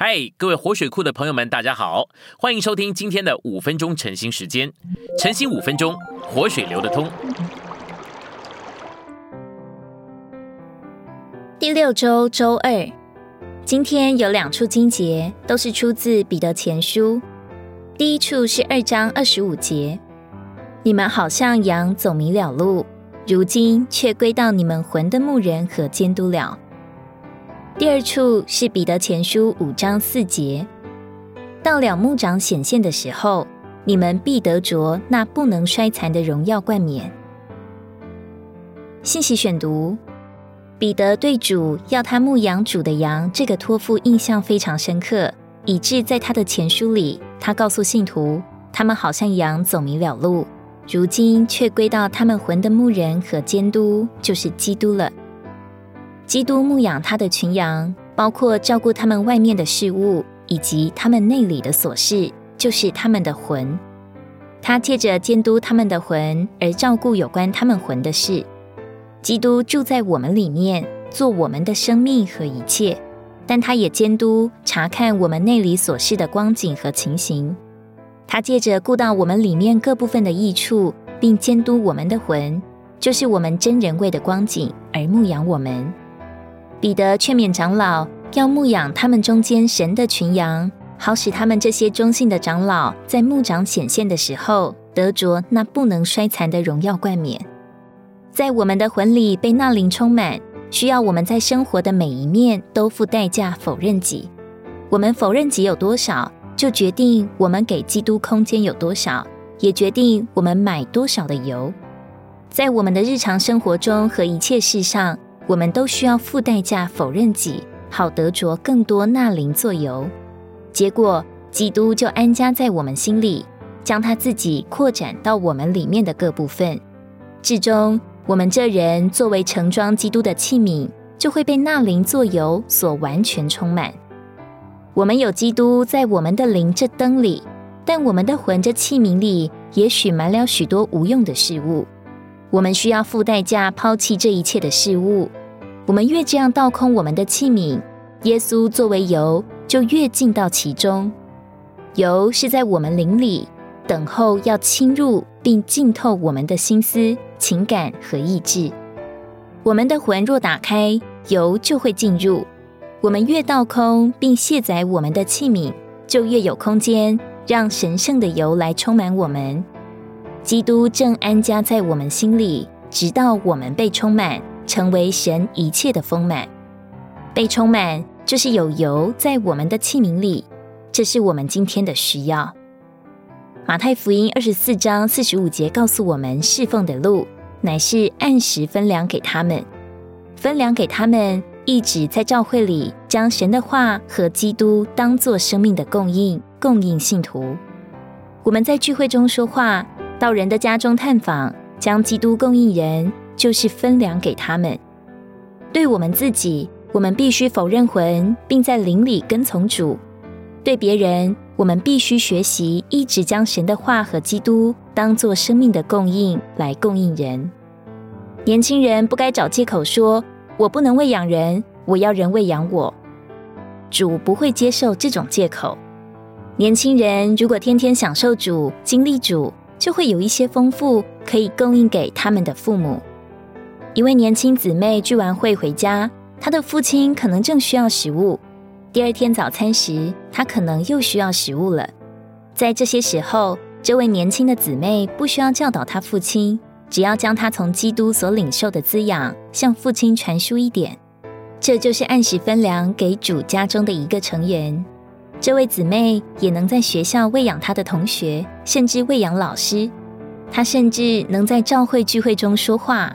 嗨，各位活水库的朋友们，大家好，欢迎收听今天的五分钟晨兴时间。晨兴五分钟，活水流得通。第六周周二，今天有两处经节，都是出自彼得前书。第一处是二章二十五节：“你们好像羊走迷了路，如今却归到你们魂的牧人和监督了。”第二处是彼得前书五章四节，到了牧长显现的时候，你们必得着那不能衰残的荣耀冠冕。信息选读：彼得对主要他牧养主的羊这个托付印象非常深刻，以致在他的前书里，他告诉信徒，他们好像羊走迷了路，如今却归到他们魂的牧人和监督，就是基督了。基督牧养他的群羊，包括照顾他们外面的事物，以及他们内里的琐事，就是他们的魂。他借着监督他们的魂而照顾有关他们魂的事。基督住在我们里面，做我们的生命和一切，但他也监督查看我们内里所事的光景和情形。他借着顾到我们里面各部分的益处，并监督我们的魂，就是我们真人位的光景，而牧养我们。彼得劝勉长老要牧养他们中间神的群羊，好使他们这些忠信的长老在牧长显现的时候得着那不能衰残的荣耀冠冕。在我们的魂里被那灵充满，需要我们在生活的每一面都付代价否认己。我们否认己有多少，就决定我们给基督空间有多少，也决定我们买多少的油。在我们的日常生活中和一切事上。我们都需要付代价否认己，好得着更多纳灵作油。结果，基督就安家在我们心里，将他自己扩展到我们里面的各部分。至终，我们这人作为盛装基督的器皿，就会被纳灵作油所完全充满。我们有基督在我们的灵这灯里，但我们的魂这器皿里，也许埋了许多无用的事物。我们需要付代价抛弃这一切的事物。我们越这样倒空我们的器皿，耶稣作为油就越进到其中。油是在我们灵里等候要侵入并浸透我们的心思、情感和意志。我们的魂若打开，油就会进入。我们越倒空并卸载我们的器皿，就越有空间让神圣的油来充满我们。基督正安家在我们心里，直到我们被充满。成为神一切的丰满，被充满就是有油在我们的器皿里，这是我们今天的需要。马太福音二十四章四十五节告诉我们，侍奉的路乃是按时分粮给他们，分粮给他们，一直在教会里将神的话和基督当作生命的供应，供应信徒。我们在聚会中说话，到人的家中探访，将基督供应人。就是分粮给他们。对我们自己，我们必须否认魂，并在灵里跟从主；对别人，我们必须学习一直将神的话和基督当做生命的供应来供应人。年轻人不该找借口说“我不能喂养人，我要人喂养我”。主不会接受这种借口。年轻人如果天天享受主、经历主，就会有一些丰富可以供应给他们的父母。一位年轻姊妹聚完会回家，她的父亲可能正需要食物。第二天早餐时，他可能又需要食物了。在这些时候，这位年轻的姊妹不需要教导她父亲，只要将她从基督所领受的滋养向父亲传输一点，这就是按时分粮给主家中的一个成员。这位姊妹也能在学校喂养她的同学，甚至喂养老师。她甚至能在教会聚会中说话。